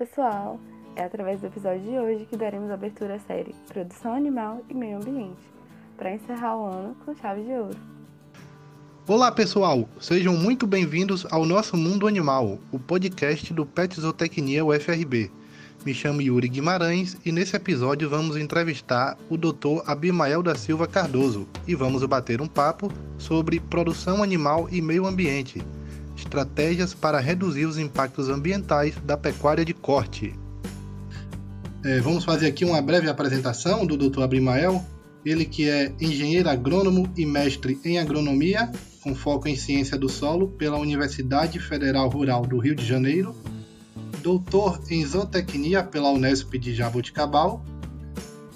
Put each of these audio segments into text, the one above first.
pessoal! É através do episódio de hoje que daremos abertura à série Produção Animal e Meio Ambiente, para encerrar o ano com chave de ouro. Olá pessoal, sejam muito bem-vindos ao nosso Mundo Animal, o podcast do Pet Zootecnia UFRB. Me chamo Yuri Guimarães e nesse episódio vamos entrevistar o Dr. Abimael da Silva Cardoso e vamos bater um papo sobre produção animal e meio ambiente estratégias para reduzir os impactos ambientais da pecuária de corte. É, vamos fazer aqui uma breve apresentação do Dr. Abrimael, ele que é engenheiro agrônomo e mestre em agronomia, com foco em ciência do solo pela Universidade Federal Rural do Rio de Janeiro, doutor em zootecnia pela Unesp de Jaboticabal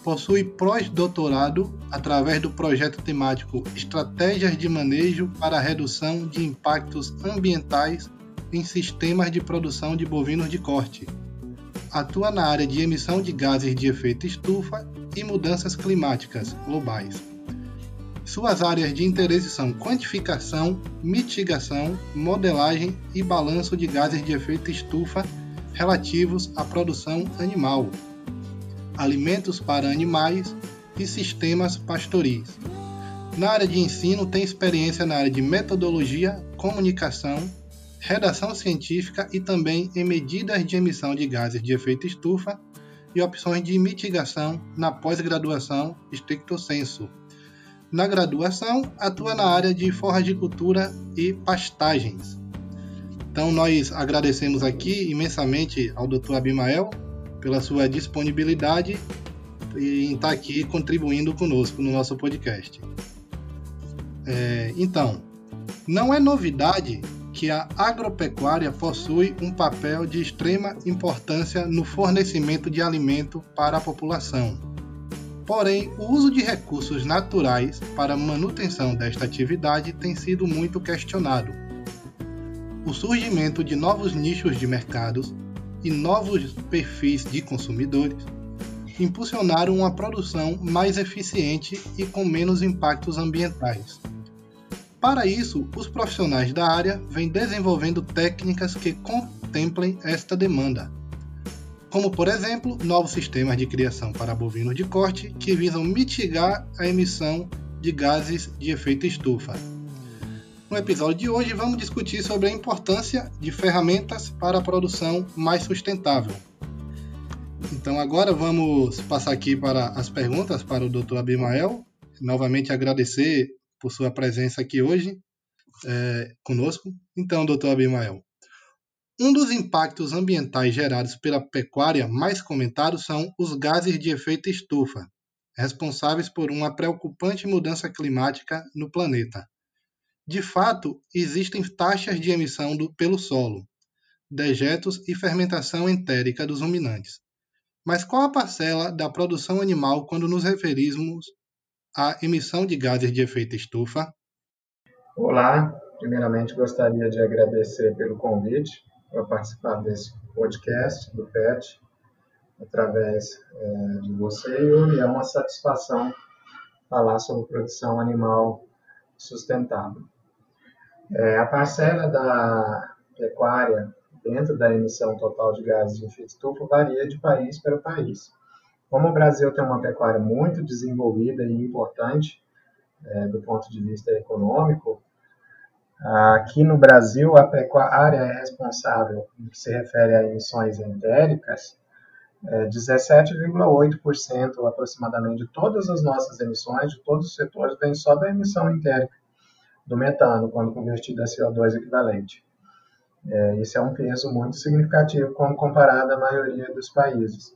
possui pós-doutorado através do projeto temático Estratégias de Manejo para a Redução de Impactos Ambientais em Sistemas de Produção de Bovinos de Corte. Atua na área de emissão de gases de efeito estufa e mudanças climáticas globais. Suas áreas de interesse são quantificação, mitigação, modelagem e balanço de gases de efeito estufa relativos à produção animal, alimentos para animais e sistemas pastoris. Na área de ensino, tem experiência na área de metodologia, comunicação, redação científica e também em medidas de emissão de gases de efeito estufa e opções de mitigação na pós-graduação stricto. Na graduação, atua na área de forragicultura e pastagens. Então, nós agradecemos aqui imensamente ao Dr. Abimael pela sua disponibilidade em estar aqui contribuindo conosco no nosso podcast. É, então, não é novidade que a agropecuária possui um papel de extrema importância no fornecimento de alimento para a população. Porém, o uso de recursos naturais para manutenção desta atividade tem sido muito questionado. O surgimento de novos nichos de mercados e novos perfis de consumidores impulsionaram uma produção mais eficiente e com menos impactos ambientais. Para isso, os profissionais da área vêm desenvolvendo técnicas que contemplem esta demanda, como por exemplo, novos sistemas de criação para bovinos de corte que visam mitigar a emissão de gases de efeito estufa, no episódio de hoje vamos discutir sobre a importância de ferramentas para a produção mais sustentável. Então agora vamos passar aqui para as perguntas para o Dr. Abimael. Novamente agradecer por sua presença aqui hoje é, conosco. Então, Dr. Abimael, um dos impactos ambientais gerados pela pecuária mais comentados são os gases de efeito estufa, responsáveis por uma preocupante mudança climática no planeta. De fato, existem taxas de emissão do, pelo solo, dejetos e fermentação entérica dos ruminantes. Mas qual a parcela da produção animal quando nos referimos à emissão de gases de efeito estufa? Olá, primeiramente gostaria de agradecer pelo convite para participar desse podcast do PET através é, de você, e é uma satisfação falar sobre produção animal sustentável. É, a parcela da pecuária dentro da emissão total de gases de efeito estufa varia de país para país. Como o Brasil tem uma pecuária muito desenvolvida e importante é, do ponto de vista econômico, aqui no Brasil a pecuária é responsável, no que se refere a emissões entéricas, é 17,8% aproximadamente de todas as nossas emissões, de todos os setores, vem só da emissão entérica do metano, quando convertido a CO2 equivalente. É, isso é um peso muito significativo quando comparado à maioria dos países.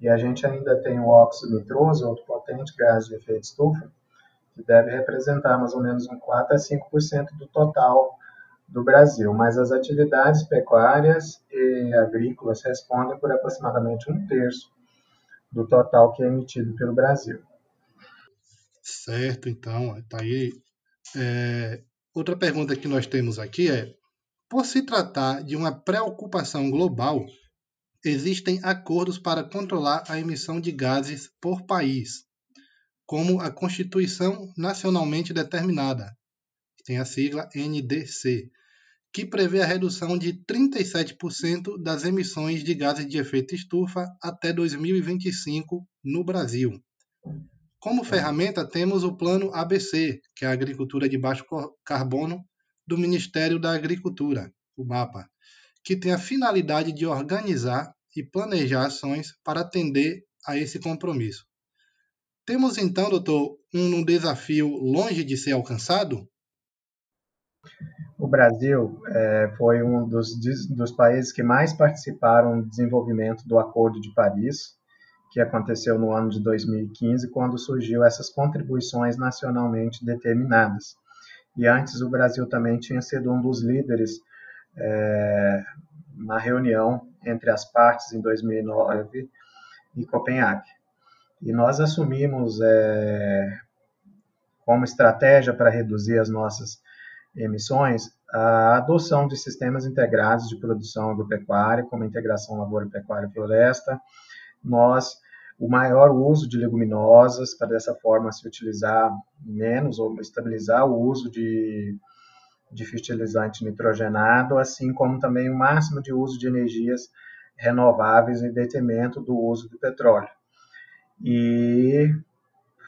E a gente ainda tem o óxido nitroso, outro potente gás de efeito estufa, que deve representar mais ou menos um 4 a 5% do total do Brasil, mas as atividades pecuárias e agrícolas respondem por aproximadamente um terço do total que é emitido pelo Brasil. Certo, então, está aí é, outra pergunta que nós temos aqui é: por se tratar de uma preocupação global, existem acordos para controlar a emissão de gases por país, como a Constituição Nacionalmente Determinada, que tem a sigla NDC, que prevê a redução de 37% das emissões de gases de efeito estufa até 2025 no Brasil. Como ferramenta, temos o Plano ABC, que é a Agricultura de Baixo Carbono, do Ministério da Agricultura, o MAPA, que tem a finalidade de organizar e planejar ações para atender a esse compromisso. Temos então, doutor, um desafio longe de ser alcançado? O Brasil é, foi um dos, dos países que mais participaram no desenvolvimento do Acordo de Paris, que aconteceu no ano de 2015, quando surgiu essas contribuições nacionalmente determinadas. E antes o Brasil também tinha sido um dos líderes é, na reunião entre as partes em 2009 em Copenhague. E nós assumimos é, como estratégia para reduzir as nossas emissões, a adoção de sistemas integrados de produção agropecuária, como integração lavoura, pecuária e floresta. Nós, o maior uso de leguminosas, para dessa forma se utilizar menos ou estabilizar o uso de, de fertilizante nitrogenado, assim como também o máximo de uso de energias renováveis em detrimento do uso do petróleo. E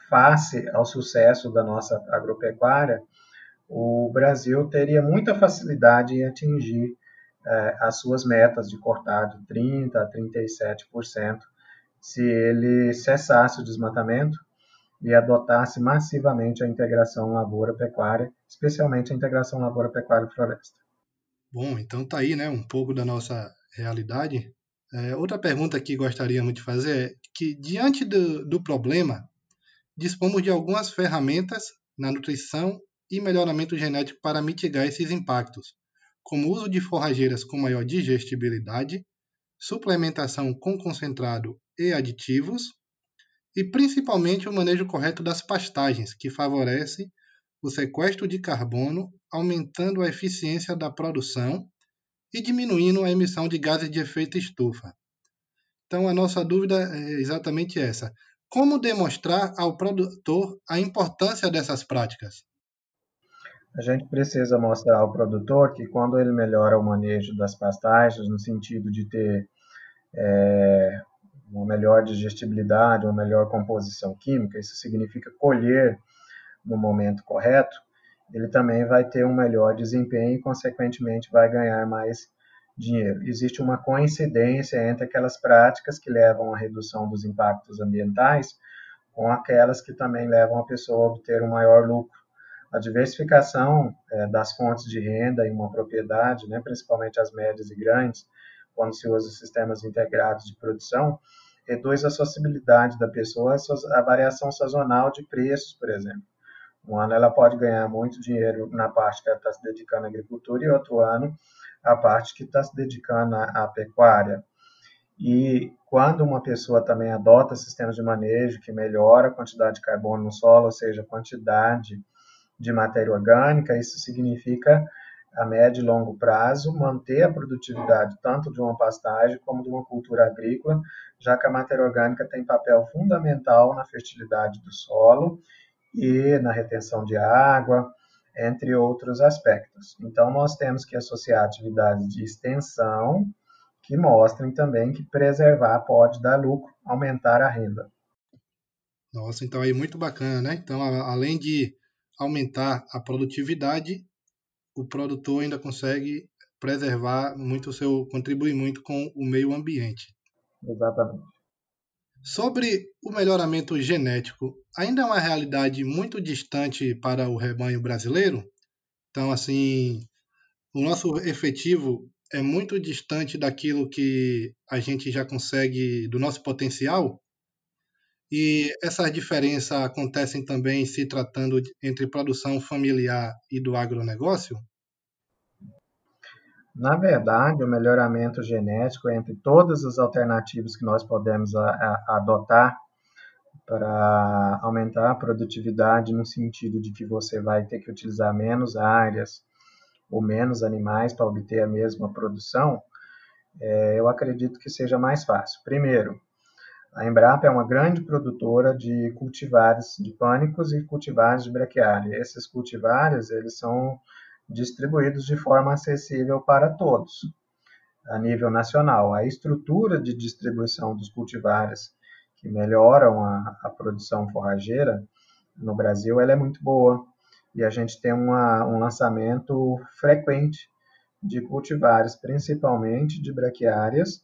face ao sucesso da nossa agropecuária, o Brasil teria muita facilidade em atingir é, as suas metas de cortar de 30% a 37% se ele cessasse o desmatamento e adotasse massivamente a integração lavoura-pecuária, especialmente a integração lavoura-pecuária-floresta. Bom, então tá aí, né, um pouco da nossa realidade. É, outra pergunta que gostaríamos de fazer é que, diante do, do problema, dispomos de algumas ferramentas na nutrição e melhoramento genético para mitigar esses impactos, como o uso de forrageiras com maior digestibilidade, suplementação com concentrado e aditivos, e principalmente o manejo correto das pastagens, que favorece o sequestro de carbono, aumentando a eficiência da produção e diminuindo a emissão de gases de efeito estufa. Então, a nossa dúvida é exatamente essa: como demonstrar ao produtor a importância dessas práticas? a gente precisa mostrar ao produtor que quando ele melhora o manejo das pastagens, no sentido de ter é, uma melhor digestibilidade, uma melhor composição química, isso significa colher no momento correto, ele também vai ter um melhor desempenho e, consequentemente, vai ganhar mais dinheiro. Existe uma coincidência entre aquelas práticas que levam à redução dos impactos ambientais com aquelas que também levam a pessoa a obter um maior lucro a diversificação é, das fontes de renda em uma propriedade, né, principalmente as médias e grandes, quando se usa sistemas integrados de produção, reduz a possibilidade da pessoa a variação sazonal de preços, por exemplo. Um ano ela pode ganhar muito dinheiro na parte que ela está se dedicando à agricultura e outro ano a parte que está se dedicando à, à pecuária. E quando uma pessoa também adota sistemas de manejo que melhora a quantidade de carbono no solo, ou seja, a quantidade de matéria orgânica, isso significa, a médio e longo prazo, manter a produtividade tanto de uma pastagem como de uma cultura agrícola, já que a matéria orgânica tem papel fundamental na fertilidade do solo e na retenção de água, entre outros aspectos. Então, nós temos que associar atividades de extensão que mostrem também que preservar pode dar lucro, aumentar a renda. Nossa, então aí muito bacana, né? Então, além de aumentar a produtividade, o produtor ainda consegue preservar muito o seu, contribuir muito com o meio ambiente. Exatamente. Sobre o melhoramento genético, ainda é uma realidade muito distante para o rebanho brasileiro. Então, assim, o nosso efetivo é muito distante daquilo que a gente já consegue, do nosso potencial. E essas diferenças acontecem também se tratando entre produção familiar e do agronegócio? Na verdade, o melhoramento genético entre todas as alternativas que nós podemos a, a, adotar para aumentar a produtividade no sentido de que você vai ter que utilizar menos áreas ou menos animais para obter a mesma produção, é, eu acredito que seja mais fácil. Primeiro, a Embrapa é uma grande produtora de cultivares de pânicos e cultivares de braquiária. Esses cultivares, eles são distribuídos de forma acessível para todos, a nível nacional. A estrutura de distribuição dos cultivares que melhoram a, a produção forrageira no Brasil ela é muito boa e a gente tem uma, um lançamento frequente de cultivares, principalmente de braquiárias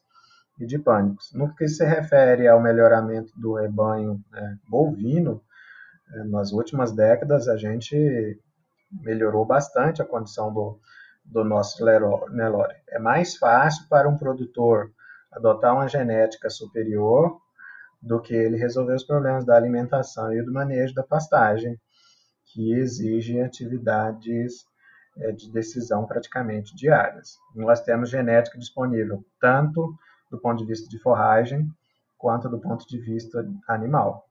e de pânicos. No que se refere ao melhoramento do rebanho né, bovino, é, nas últimas décadas a gente melhorou bastante a condição do, do nosso Nelore. É mais fácil para um produtor adotar uma genética superior do que ele resolver os problemas da alimentação e do manejo da pastagem, que exigem atividades é, de decisão praticamente diárias. Nós temos genética disponível tanto do ponto de vista de forragem quanto do ponto de vista animal.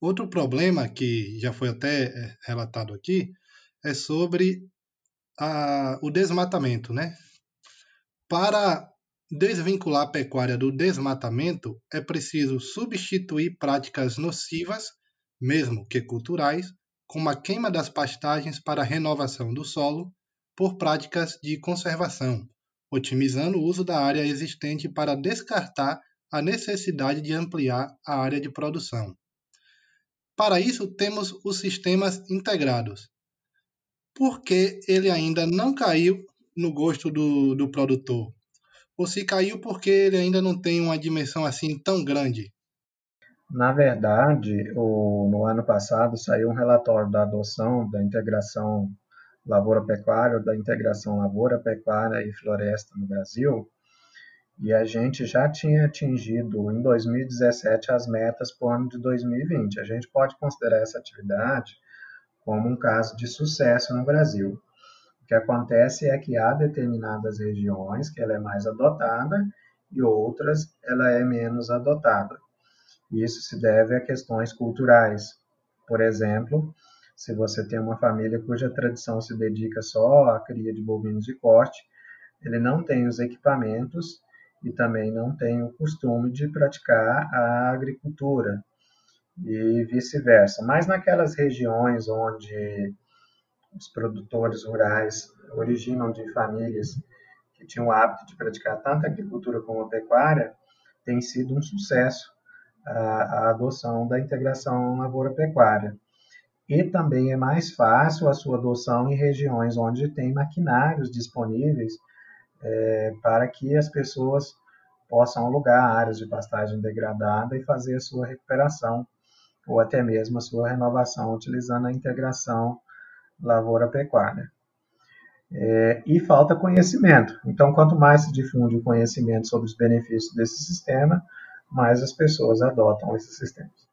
Outro problema que já foi até é, relatado aqui é sobre a, o desmatamento, né? Para desvincular a pecuária do desmatamento, é preciso substituir práticas nocivas, mesmo que culturais, como a queima das pastagens para a renovação do solo, por práticas de conservação, otimizando o uso da área existente para descartar a necessidade de ampliar a área de produção. Para isso, temos os sistemas integrados. Por que ele ainda não caiu no gosto do, do produtor? Ou se caiu porque ele ainda não tem uma dimensão assim tão grande? Na verdade, o, no ano passado saiu um relatório da adoção da integração lavoura-pecuária, da integração lavoura-pecuária e floresta no Brasil, e a gente já tinha atingido em 2017 as metas para o ano de 2020. A gente pode considerar essa atividade como um caso de sucesso no Brasil. O que acontece é que há determinadas regiões que ela é mais adotada e outras ela é menos adotada. Isso se deve a questões culturais. Por exemplo, se você tem uma família cuja tradição se dedica só à cria de bovinos de corte, ele não tem os equipamentos e também não tem o costume de praticar a agricultura e vice-versa. Mas naquelas regiões onde os produtores rurais originam de famílias que tinham o hábito de praticar tanto a agricultura como a pecuária, tem sido um sucesso a, a adoção da integração lavoura-pecuária. E também é mais fácil a sua adoção em regiões onde tem maquinários disponíveis é, para que as pessoas possam alugar áreas de pastagem degradada e fazer a sua recuperação ou até mesmo a sua renovação utilizando a integração lavoura-pecuária. É, e falta conhecimento. Então, quanto mais se difunde o conhecimento sobre os benefícios desse sistema, mais as pessoas adotam esses sistemas.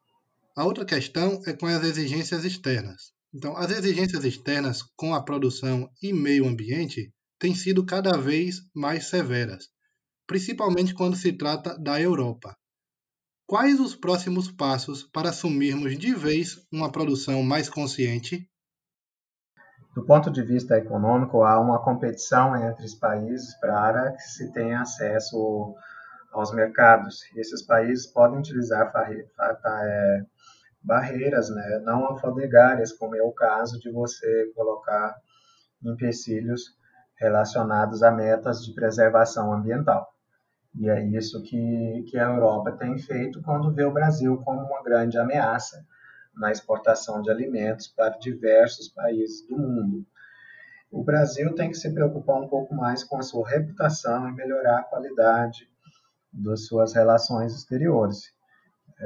A outra questão é com as exigências externas. Então, as exigências externas com a produção e meio ambiente têm sido cada vez mais severas, principalmente quando se trata da Europa. Quais os próximos passos para assumirmos de vez uma produção mais consciente? Do ponto de vista econômico, há uma competição entre os países para que se tenha acesso aos mercados. Esses países podem utilizar é, barreiras né, não alfandegárias, como é o caso de você colocar empecilhos relacionados a metas de preservação ambiental. E é isso que, que a Europa tem feito quando vê o Brasil como uma grande ameaça na exportação de alimentos para diversos países do mundo. O Brasil tem que se preocupar um pouco mais com a sua reputação e melhorar a qualidade das suas relações exteriores.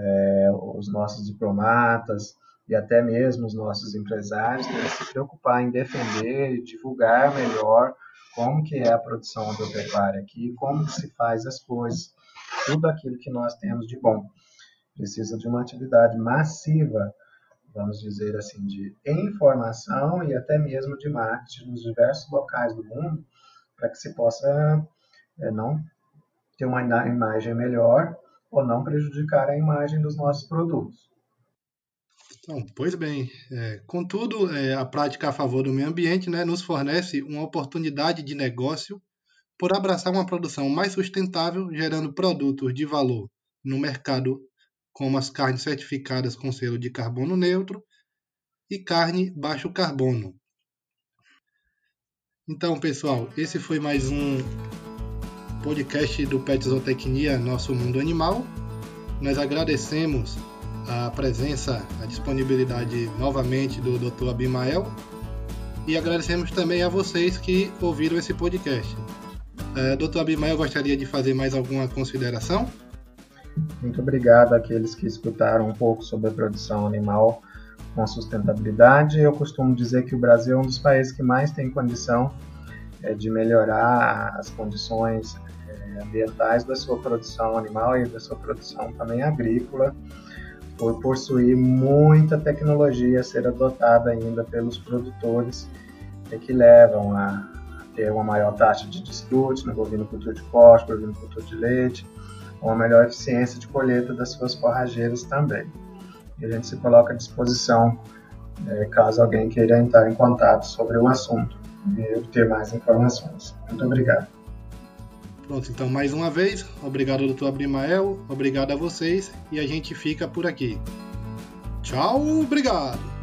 É, os nossos diplomatas e até mesmo os nossos empresários têm que se preocupar em defender e divulgar melhor como que é a produção agropecuária aqui, como que se faz as coisas, tudo aquilo que nós temos de bom. Precisa de uma atividade massiva, vamos dizer assim, de informação e até mesmo de marketing nos diversos locais do mundo, para que se possa é, não ter uma imagem melhor ou não prejudicar a imagem dos nossos produtos. Então, pois bem, é, contudo, é, a prática a favor do meio ambiente né, nos fornece uma oportunidade de negócio por abraçar uma produção mais sustentável, gerando produtos de valor no mercado como as carnes certificadas com selo de carbono neutro e carne baixo carbono. Então, pessoal, esse foi mais um podcast do Pet Zootecnia Nosso Mundo Animal. Nós agradecemos a presença, a disponibilidade novamente do Dr. Abimael e agradecemos também a vocês que ouviram esse podcast. É, Dr. Abimael, gostaria de fazer mais alguma consideração? Muito obrigado àqueles que escutaram um pouco sobre a produção animal com sustentabilidade. Eu costumo dizer que o Brasil é um dos países que mais tem condição é, de melhorar as condições ambientais da sua produção animal e da sua produção também agrícola, por possuir muita tecnologia a ser adotada ainda pelos produtores é, que levam a ter uma maior taxa de desfrute no bovino cultura de corte, bovino cultura de leite, uma melhor eficiência de colheita das suas forrageiras também. E a gente se coloca à disposição é, caso alguém queira entrar em contato sobre o assunto e obter mais informações. Muito obrigado. Pronto, então mais uma vez, obrigado doutor Abrimael, obrigado a vocês e a gente fica por aqui. Tchau, obrigado!